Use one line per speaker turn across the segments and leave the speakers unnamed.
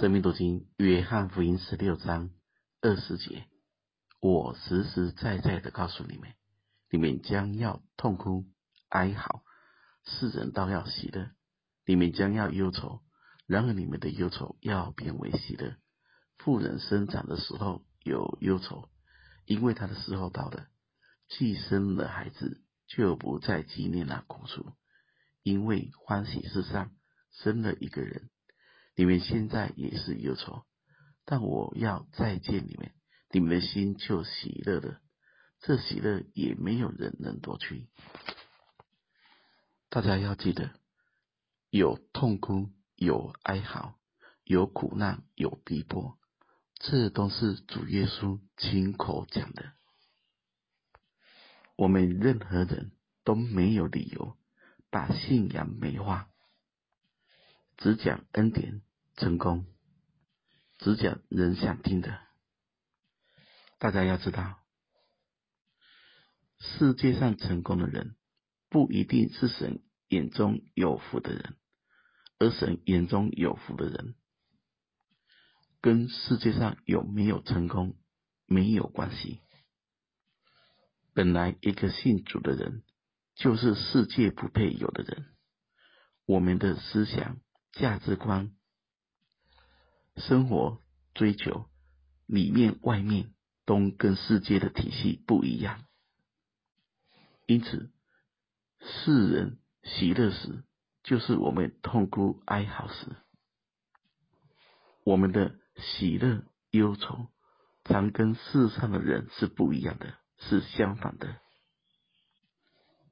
生命读经，约翰福音十六章二十节，我实实在在的告诉你们，你们将要痛哭哀嚎，世人倒要喜乐；你们将要忧愁，然而你们的忧愁要变为喜乐。富人生长的时候有忧愁，因为他的时候到了；既生了孩子，就不再纪念那苦楚，因为欢喜世上生了一个人。你们现在也是忧愁，但我要再见你们，你们的心就喜乐了。这喜乐也没有人能夺去。大家要记得，有痛哭，有哀嚎，有苦难，有逼迫，这都是主耶稣亲口讲的。我们任何人都没有理由把信仰美化，只讲恩典。成功，只讲人想听的。大家要知道，世界上成功的人，不一定是神眼中有福的人，而神眼中有福的人，跟世界上有没有成功没有关系。本来一个信主的人，就是世界不配有的人。我们的思想、价值观。生活追求里面外面都跟世界的体系不一样，因此世人喜乐时，就是我们痛哭哀嚎时。我们的喜乐忧愁，常跟世上的人是不一样的，是相反的。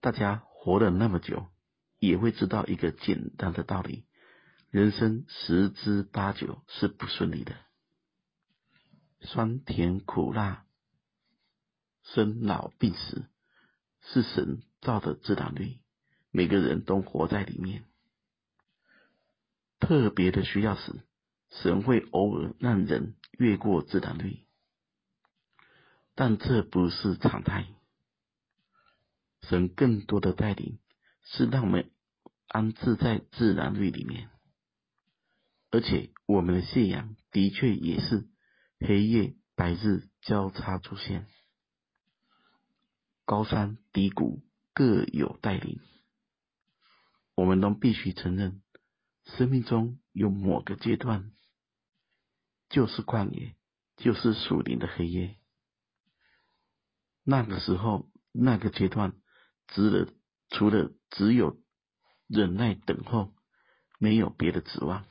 大家活了那么久，也会知道一个简单的道理。人生十之八九是不顺利的，酸甜苦辣、生老病死是神造的自然律，每个人都活在里面。特别的需要时，神会偶尔让人越过自然律，但这不是常态。神更多的带领是让我们安置在自然律里面。而且，我们的信仰的确也是黑夜白日交叉出现，高山低谷各有带领。我们都必须承认，生命中有某个阶段就是旷野，就是属灵的黑夜。那个时候，那个阶段，只了除了只有忍耐等候，没有别的指望。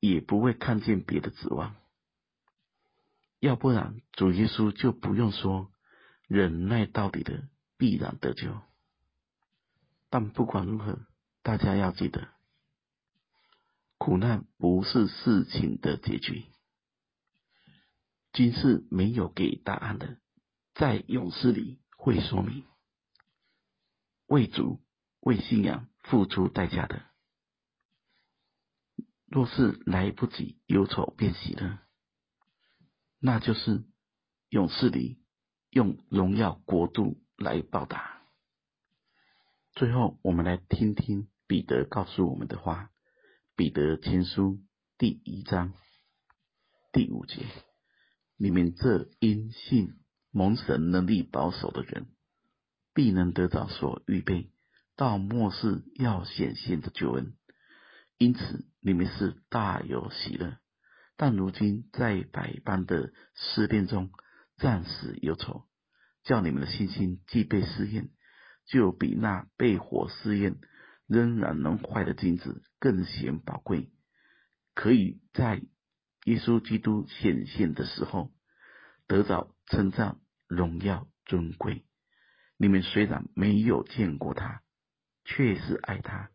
也不会看见别的指望，要不然主耶稣就不用说忍耐到底的必然得救。但不管如何，大家要记得，苦难不是事情的结局，今世没有给答案的，在永世里会说明，为主为信仰付出代价的。若是来不及忧愁变喜乐，那就是勇士里用荣耀国度来报答。最后，我们来听听彼得告诉我们的话：彼得前书第一章第五节，你们这因信蒙神能力保守的人，必能得到所预备到末世要显现的救恩。因此，你们是大有喜乐，但如今在百般的试炼中，暂时忧愁，叫你们的信心既被试验，就比那被火试验仍然能坏的金子更显宝贵，可以在耶稣基督显现的时候得到称赞、荣耀、尊贵。你们虽然没有见过他，却是爱他。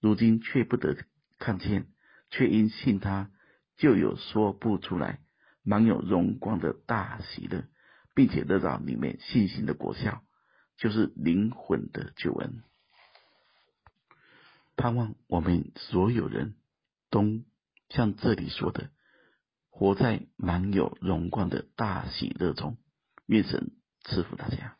如今却不得看见，却因信他，就有说不出来、满有荣光的大喜乐，并且得到里面信心的果效，就是灵魂的救恩。盼望我们所有人都像这里说的，活在满有荣光的大喜乐中。愿神赐福大家。